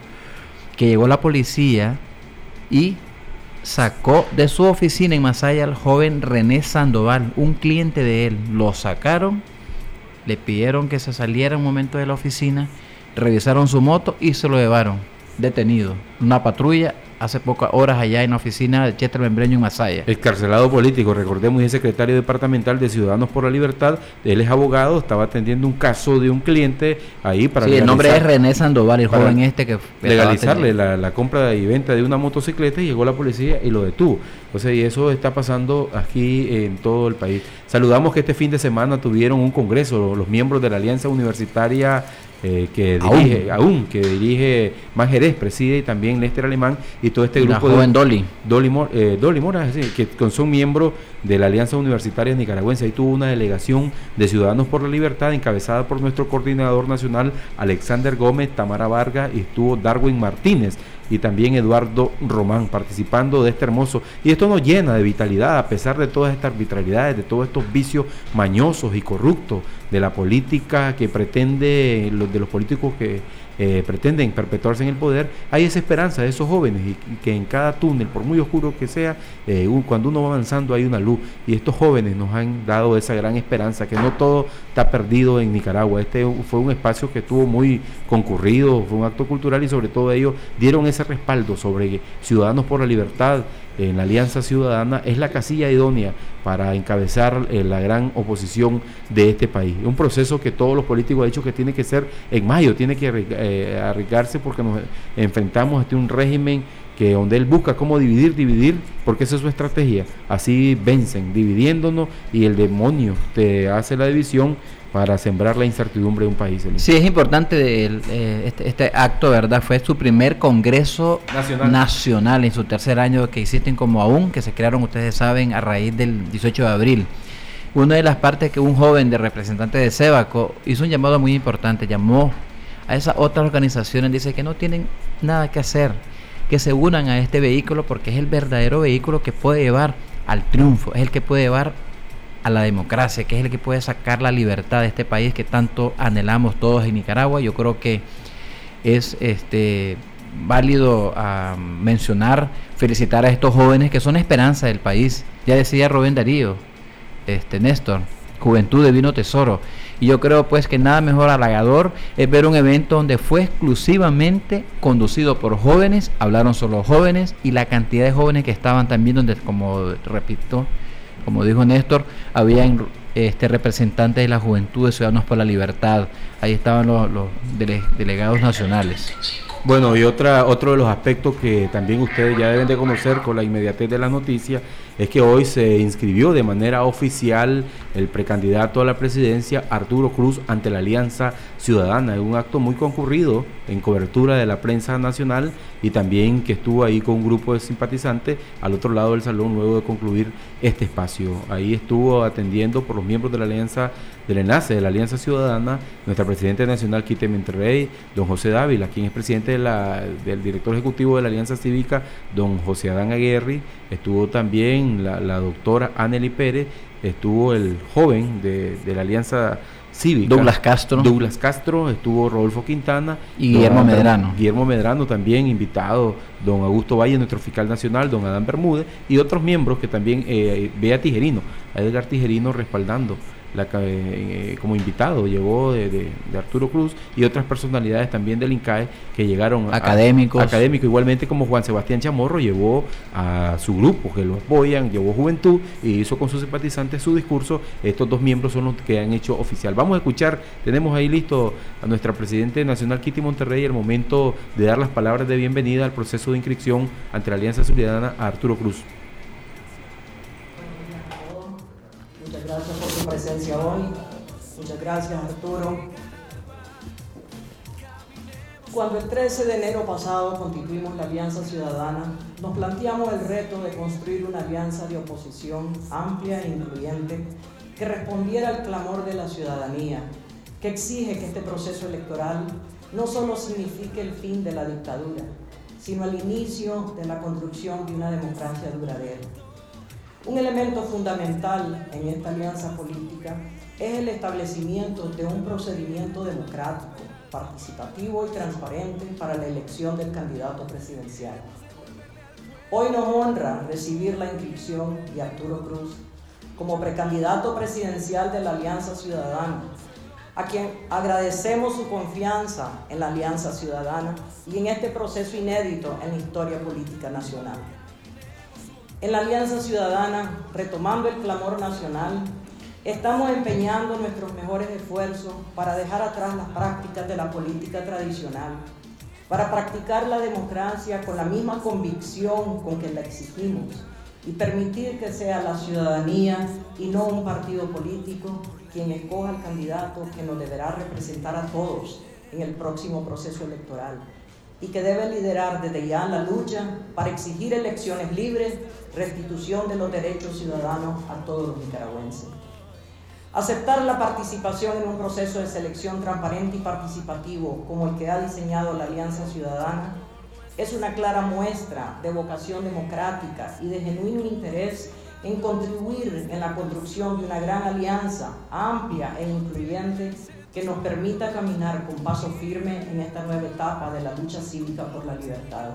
que llegó la policía y sacó de su oficina en Masaya al joven René Sandoval, un cliente de él. Lo sacaron, le pidieron que se saliera un momento de la oficina, revisaron su moto y se lo llevaron detenido. Una patrulla hace pocas horas allá en la oficina de Chester Membreño en Masaya. Excarcelado político, recordemos, es secretario departamental de Ciudadanos por la Libertad. Él es abogado, estaba atendiendo un caso de un cliente ahí para. Sí, el nombre es René Sandoval, el joven este que. Legalizarle la, la, compra y venta de una motocicleta y llegó la policía y lo detuvo. Entonces, y eso está pasando aquí en todo el país. Saludamos que este fin de semana tuvieron un congreso los miembros de la Alianza Universitaria eh, que dirige, aún. que dirige Manjerez, preside y también Lester Alemán y todo este grupo de Dolly. Dolly, eh, Dolly Mora, que son miembros de la Alianza Universitaria Nicaragüense. Ahí tuvo una delegación de Ciudadanos por la Libertad encabezada por nuestro coordinador nacional Alexander Gómez, Tamara Vargas y estuvo Darwin Martínez y también Eduardo Román participando de este hermoso. Y esto nos llena de vitalidad a pesar de todas estas arbitrariedades, de todos estos vicios mañosos y corruptos de la política que pretende, de los políticos que eh, pretenden perpetuarse en el poder, hay esa esperanza de esos jóvenes y, que en cada túnel, por muy oscuro que sea, eh, cuando uno va avanzando hay una luz y estos jóvenes nos han dado esa gran esperanza, que no todo está perdido en Nicaragua. Este fue un espacio que estuvo muy concurrido, fue un acto cultural y sobre todo ellos dieron ese respaldo sobre Ciudadanos por la Libertad en la Alianza Ciudadana es la casilla idónea para encabezar eh, la gran oposición de este país. Un proceso que todos los políticos han dicho que tiene que ser en mayo, tiene que eh, arriesgarse porque nos enfrentamos a un régimen que donde él busca cómo dividir, dividir, porque esa es su estrategia. Así vencen, dividiéndonos y el demonio te hace la división para sembrar la incertidumbre de un país. Sí, es importante eh, este, este, acto, ¿verdad? Fue su primer congreso nacional. en su tercer año que existen como aún, que se crearon, ustedes saben, a raíz del 18 de abril. Una de las partes que un joven de representante de Sebaco hizo un llamado muy importante, llamó a esas otras organizaciones, dice que no tienen nada que hacer, que se unan a este vehículo porque es el verdadero vehículo que puede llevar al triunfo, es el que puede llevar a la democracia, que es el que puede sacar la libertad de este país que tanto anhelamos todos en Nicaragua. Yo creo que es este válido ah, mencionar, felicitar a estos jóvenes que son esperanza del país. Ya decía Rubén Darío, este Néstor, juventud de vino tesoro. Y yo creo pues que nada mejor halagador es ver un evento donde fue exclusivamente conducido por jóvenes, hablaron solo jóvenes y la cantidad de jóvenes que estaban también donde, como repito, como dijo Néstor, habían este, representantes de la juventud de Ciudadanos por la Libertad, ahí estaban los, delegados nacionales. Bueno, y otra, otro de los aspectos que también ustedes ya deben de conocer con la inmediatez de la noticia es que hoy se inscribió de manera oficial el precandidato a la presidencia Arturo Cruz ante la Alianza Ciudadana. Es un acto muy concurrido en cobertura de la prensa nacional y también que estuvo ahí con un grupo de simpatizantes al otro lado del salón luego de concluir este espacio. Ahí estuvo atendiendo por los miembros de la Alianza del enlace de la Alianza Ciudadana, nuestra presidenta nacional Quite Monterrey, don José Dávila, quien es presidente del director ejecutivo de la Alianza Cívica, don José Adán Aguerri, estuvo también la, doctora Anneli Pérez, estuvo el joven de, la Alianza Cívica. Douglas Castro. Douglas Castro, estuvo Rodolfo Quintana. Y Guillermo Medrano. Guillermo Medrano también invitado, don Augusto Valle, nuestro fiscal nacional, don Adán Bermúdez, y otros miembros que también, eh, Bea Tijerino, Edgar Tijerino respaldando la, eh, como invitado, llegó de, Arturo Cruz y otras personalidades también del INCAE que llegaron académicos. académicos, igualmente como Juan Sebastián Chamorro llevó a su grupo que lo apoyan, llevó Juventud y hizo con sus simpatizantes su discurso. Estos dos miembros son los que han hecho oficial. Vamos a escuchar, tenemos ahí listo a nuestra Presidente Nacional Kitty Monterrey, el momento de dar las palabras de bienvenida al proceso de inscripción ante la Alianza Ciudadana a Arturo Cruz. gracias por presencia hoy. Muchas gracias, Arturo. Cuando el 13 de enero pasado constituimos la Alianza Ciudadana, nos planteamos el reto de construir una alianza de oposición amplia e incluyente que respondiera al clamor de la ciudadanía, que exige que este proceso electoral no solo signifique el fin de la dictadura, sino el inicio de la construcción de una democracia duradera. Un elemento fundamental en esta alianza política es el establecimiento de un procedimiento democrático, participativo y transparente para la elección del candidato presidencial. Hoy nos honra recibir la inscripción de Arturo Cruz como precandidato presidencial de la Alianza Ciudadana, a quien agradecemos su confianza en la Alianza Ciudadana y en este proceso inédito en la historia política nacional. En la Alianza Ciudadana, retomando el clamor nacional, estamos empeñando nuestros mejores esfuerzos para dejar atrás las prácticas de la política tradicional, para practicar la democracia con la misma convicción con que la exigimos y permitir que sea la ciudadanía y no un partido político quien escoja al candidato que nos deberá representar a todos en el próximo proceso electoral y que debe liderar desde ya la lucha para exigir elecciones libres, restitución de los derechos ciudadanos a todos los nicaragüenses. Aceptar la participación en un proceso de selección transparente y participativo como el que ha diseñado la Alianza Ciudadana es una clara muestra de vocación democrática y de genuino interés en contribuir en la construcción de una gran alianza amplia e incluyente que nos permita caminar con paso firme en esta nueva etapa de la lucha cívica por la libertad.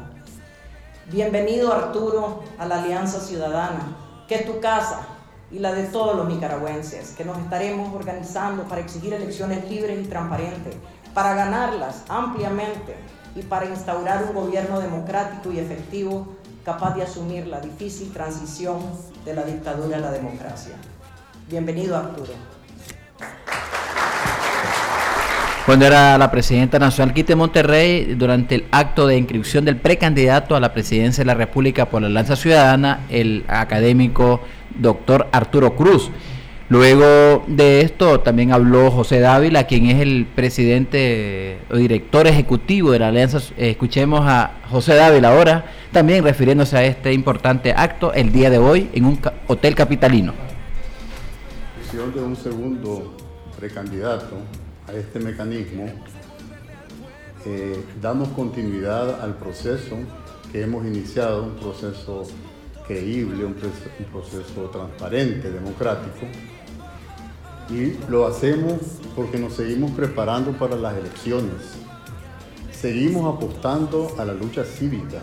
Bienvenido Arturo a la Alianza Ciudadana, que es tu casa y la de todos los nicaragüenses, que nos estaremos organizando para exigir elecciones libres y transparentes, para ganarlas ampliamente y para instaurar un gobierno democrático y efectivo capaz de asumir la difícil transición de la dictadura a la democracia. Bienvenido Arturo. Cuando era la presidenta nacional Quite Monterrey, durante el acto de inscripción del precandidato a la presidencia de la República por la Lanza Ciudadana, el académico doctor Arturo Cruz. Luego de esto también habló José Dávila, quien es el presidente o director ejecutivo de la Alianza. Escuchemos a José Dávila ahora, también refiriéndose a este importante acto el día de hoy en un hotel capitalino. de un segundo precandidato a este mecanismo, eh, damos continuidad al proceso que hemos iniciado, un proceso creíble, un, un proceso transparente, democrático, y lo hacemos porque nos seguimos preparando para las elecciones. Seguimos apostando a la lucha cívica,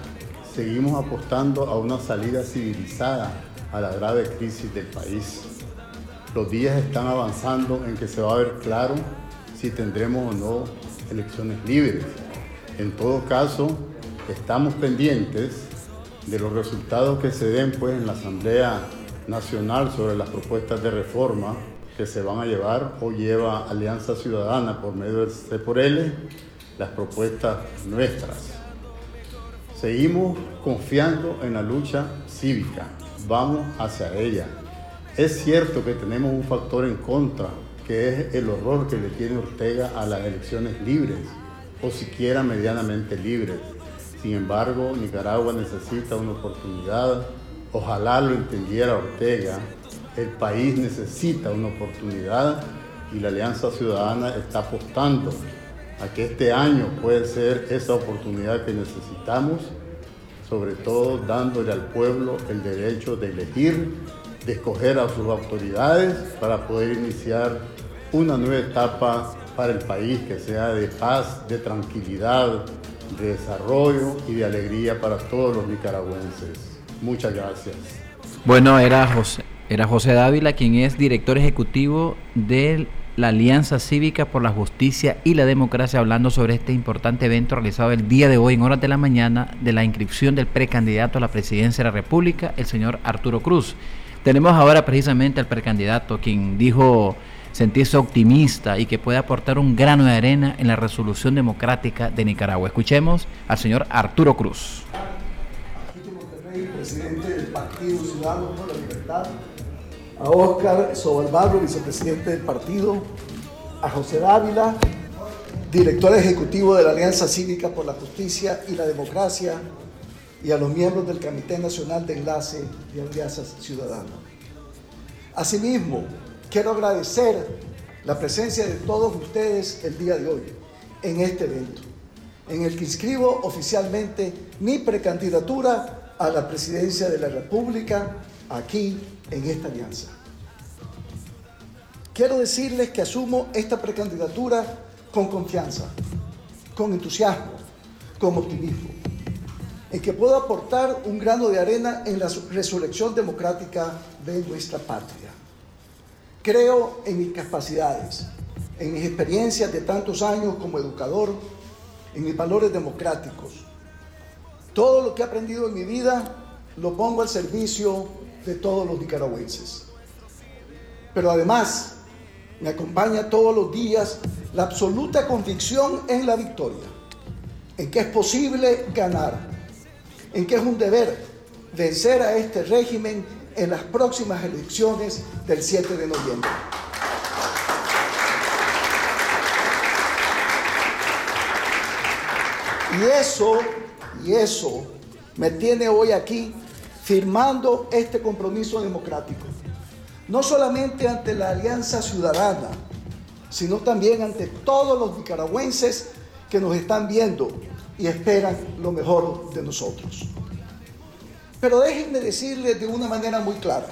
seguimos apostando a una salida civilizada a la grave crisis del país. Los días están avanzando en que se va a ver claro si tendremos o no elecciones libres. En todo caso, estamos pendientes de los resultados que se den pues, en la Asamblea Nacional sobre las propuestas de reforma que se van a llevar o lleva Alianza Ciudadana por medio del C por L, las propuestas nuestras. Seguimos confiando en la lucha cívica, vamos hacia ella. Es cierto que tenemos un factor en contra que es el horror que le tiene Ortega a las elecciones libres, o siquiera medianamente libres. Sin embargo, Nicaragua necesita una oportunidad, ojalá lo entendiera Ortega, el país necesita una oportunidad y la Alianza Ciudadana está apostando a que este año puede ser esa oportunidad que necesitamos, sobre todo dándole al pueblo el derecho de elegir, de escoger a sus autoridades para poder iniciar una nueva etapa para el país que sea de paz, de tranquilidad, de desarrollo y de alegría para todos los nicaragüenses. Muchas gracias. Bueno, era José, era José Dávila, quien es director ejecutivo de la Alianza Cívica por la Justicia y la Democracia, hablando sobre este importante evento realizado el día de hoy en horas de la mañana de la inscripción del precandidato a la presidencia de la República, el señor Arturo Cruz. Tenemos ahora precisamente al precandidato, quien dijo sentirse optimista y que puede aportar un grano de arena en la resolución democrática de Nicaragua. Escuchemos al señor Arturo Cruz. presidente del Partido Ciudadanos por la Libertad, a Óscar Sobalbarro, vicepresidente del partido, a José Dávila, director ejecutivo de la Alianza Cívica por la Justicia y la Democracia, y a los miembros del Comité Nacional de Enlace de Alianzas Ciudadanas. Asimismo, Quiero agradecer la presencia de todos ustedes el día de hoy en este evento, en el que inscribo oficialmente mi precandidatura a la presidencia de la República aquí en esta alianza. Quiero decirles que asumo esta precandidatura con confianza, con entusiasmo, con optimismo, en que puedo aportar un grano de arena en la resurrección democrática de nuestra patria. Creo en mis capacidades, en mis experiencias de tantos años como educador, en mis valores democráticos. Todo lo que he aprendido en mi vida lo pongo al servicio de todos los nicaragüenses. Pero además me acompaña todos los días la absoluta convicción en la victoria, en que es posible ganar, en que es un deber vencer a este régimen en las próximas elecciones del 7 de noviembre. Y eso, y eso me tiene hoy aquí firmando este compromiso democrático. No solamente ante la Alianza Ciudadana, sino también ante todos los nicaragüenses que nos están viendo y esperan lo mejor de nosotros. Pero déjenme decirles de una manera muy clara,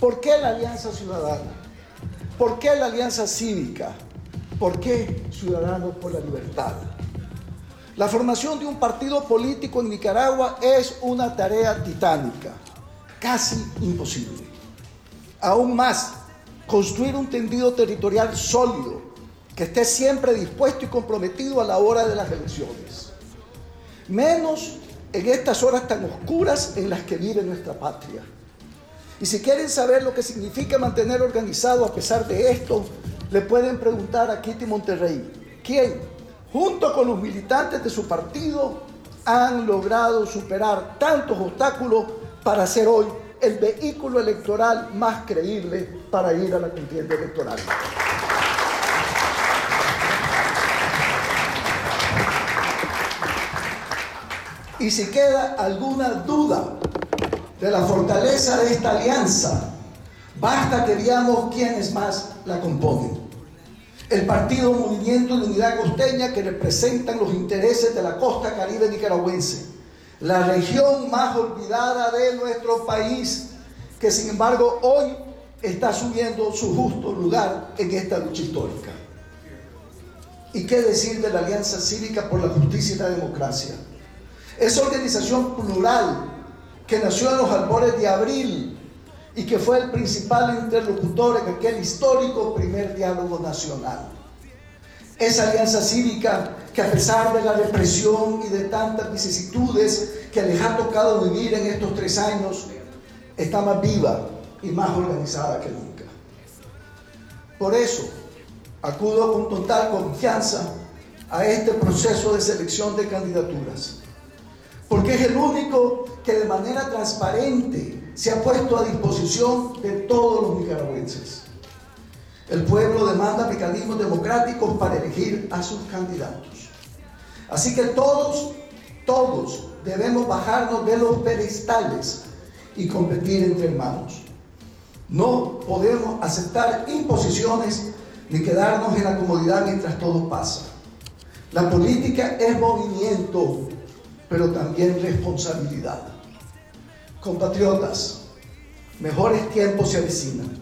¿por qué la Alianza Ciudadana? ¿Por qué la Alianza Cívica? ¿Por qué Ciudadanos por la Libertad? La formación de un partido político en Nicaragua es una tarea titánica, casi imposible. Aún más, construir un tendido territorial sólido que esté siempre dispuesto y comprometido a la hora de las elecciones. Menos en estas horas tan oscuras en las que vive nuestra patria. Y si quieren saber lo que significa mantener organizado a pesar de esto, le pueden preguntar a Kitty Monterrey, quien, junto con los militantes de su partido, han logrado superar tantos obstáculos para ser hoy el vehículo electoral más creíble para ir a la contienda electoral. Y si queda alguna duda de la fortaleza de esta alianza, basta que veamos quiénes más la componen. El Partido Movimiento de Unidad Costeña que representan los intereses de la costa caribe nicaragüense, la región más olvidada de nuestro país, que sin embargo hoy está subiendo su justo lugar en esta lucha histórica. ¿Y qué decir de la Alianza Cívica por la Justicia y la Democracia? Esa organización plural que nació en los albores de abril y que fue el principal interlocutor en aquel histórico primer diálogo nacional. Esa alianza cívica que a pesar de la represión y de tantas vicisitudes que les ha tocado vivir en estos tres años, está más viva y más organizada que nunca. Por eso, acudo con total confianza a este proceso de selección de candidaturas porque es el único que de manera transparente se ha puesto a disposición de todos los nicaragüenses. El pueblo demanda mecanismos democráticos para elegir a sus candidatos. Así que todos, todos debemos bajarnos de los pedestales y competir entre hermanos. No podemos aceptar imposiciones ni quedarnos en la comodidad mientras todo pasa. La política es movimiento, pero también responsabilidad. Compatriotas, mejores tiempos se avecinan.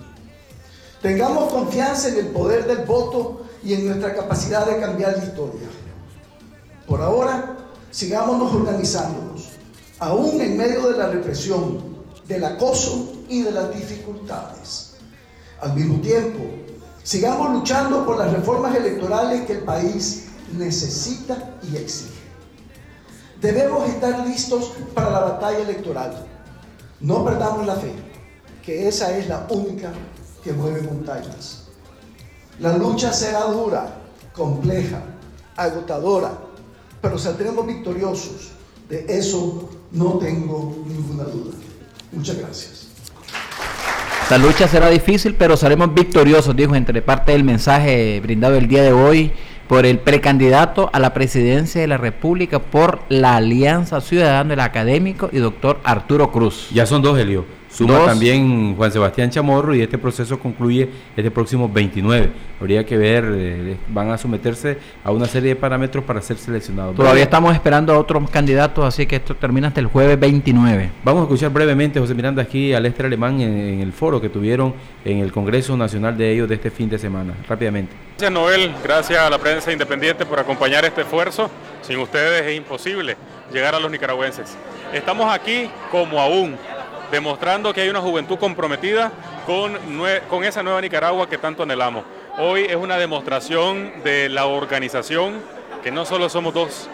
Tengamos confianza en el poder del voto y en nuestra capacidad de cambiar la historia. Por ahora, sigámonos organizándonos, aún en medio de la represión, del acoso y de las dificultades. Al mismo tiempo, sigamos luchando por las reformas electorales que el país necesita y exige. Debemos estar listos para la batalla electoral. No perdamos la fe, que esa es la única que mueve montañas. La lucha será dura, compleja, agotadora, pero saldremos victoriosos. De eso no tengo ninguna duda. Muchas gracias. La lucha será difícil, pero seremos victoriosos, dijo entre parte del mensaje brindado el día de hoy por el precandidato a la presidencia de la República por la Alianza Ciudadana del Académico y doctor Arturo Cruz. Ya son dos, Helio. Suma también Juan Sebastián Chamorro y este proceso concluye este próximo 29. Habría que ver, eh, van a someterse a una serie de parámetros para ser seleccionados. Todavía estamos esperando a otros candidatos, así que esto termina hasta el jueves 29. Vamos a escuchar brevemente, José Miranda, aquí al Lester Alemán en, el foro que tuvieron en el Congreso Nacional de ellos de este fin de semana. Rápidamente. Gracias Noel, gracias a la prensa independiente por acompañar este esfuerzo. Sin ustedes es imposible llegar a los nicaragüenses. Estamos aquí como aún demostrando que hay una juventud comprometida con, con esa nueva Nicaragua que tanto anhelamos. Hoy es una demostración de la organización, que no solo somos dos,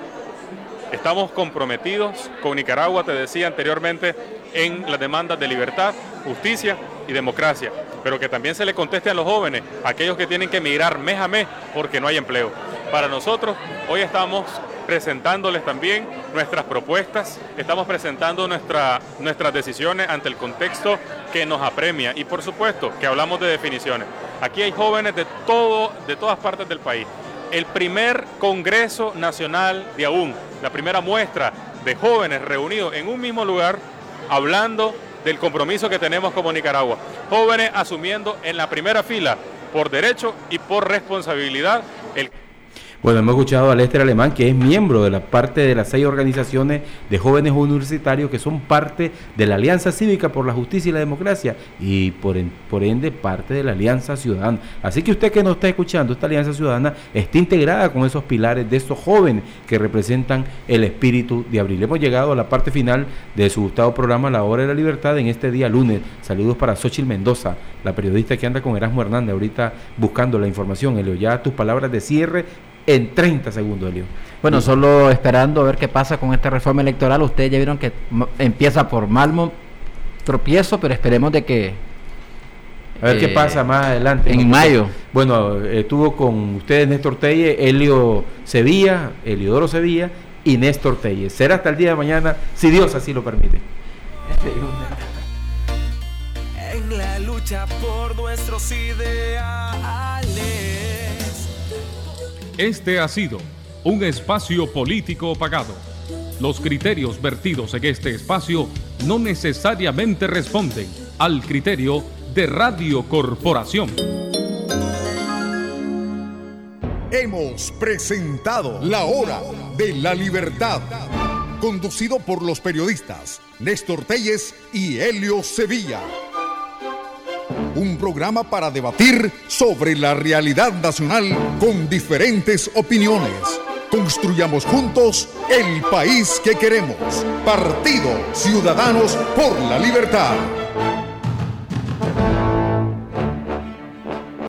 estamos comprometidos con Nicaragua, te decía anteriormente, en las demandas de libertad, justicia y democracia, pero que también se le conteste a los jóvenes, aquellos que tienen que emigrar mes a mes porque no hay empleo. Para nosotros, hoy estamos presentándoles también nuestras propuestas, estamos presentando nuestra, nuestras decisiones ante el contexto que nos apremia y por supuesto que hablamos de definiciones. Aquí hay jóvenes de, todo, de todas partes del país. El primer Congreso Nacional de AUN, la primera muestra de jóvenes reunidos en un mismo lugar hablando del compromiso que tenemos como Nicaragua. Jóvenes asumiendo en la primera fila por derecho y por responsabilidad el bueno, hemos escuchado a Lester Alemán, que es miembro de la parte de las seis organizaciones de jóvenes universitarios que son parte de la Alianza Cívica por la Justicia y la Democracia y por, ende parte de la Alianza Ciudadana. Así que usted que nos está escuchando, esta Alianza Ciudadana está integrada con esos pilares de estos jóvenes que representan el espíritu de abril. Hemos llegado a la parte final de su gustado programa La Hora de la Libertad en este día lunes. Saludos para Xochil Mendoza, la periodista que anda con Erasmo Hernández ahorita buscando la información. Elio, ya tus palabras de cierre en 30 segundos, Elio. Bueno, solo esperando a ver qué pasa con esta reforma electoral. Ustedes ya vieron que empieza por Malmo tropiezo, pero esperemos de que A ver qué eh, pasa más adelante. en ¿no? mayo. Bueno, estuvo con ustedes Néstor Telle, Helio Sevilla, Eliodoro Sevilla y Néstor Telle. Será hasta el día de mañana, si Dios así lo permite. En la lucha por nuestros ideales. Este ha sido un espacio político pagado. Los criterios vertidos en este espacio no necesariamente responden al criterio de Radio Corporación. Hemos presentado La Hora de la Libertad, conducido por los periodistas Néstor Telles y Helio Sevilla. Un programa para debatir sobre la realidad nacional con diferentes opiniones. Construyamos juntos el país que queremos. Partido Ciudadanos por la Libertad.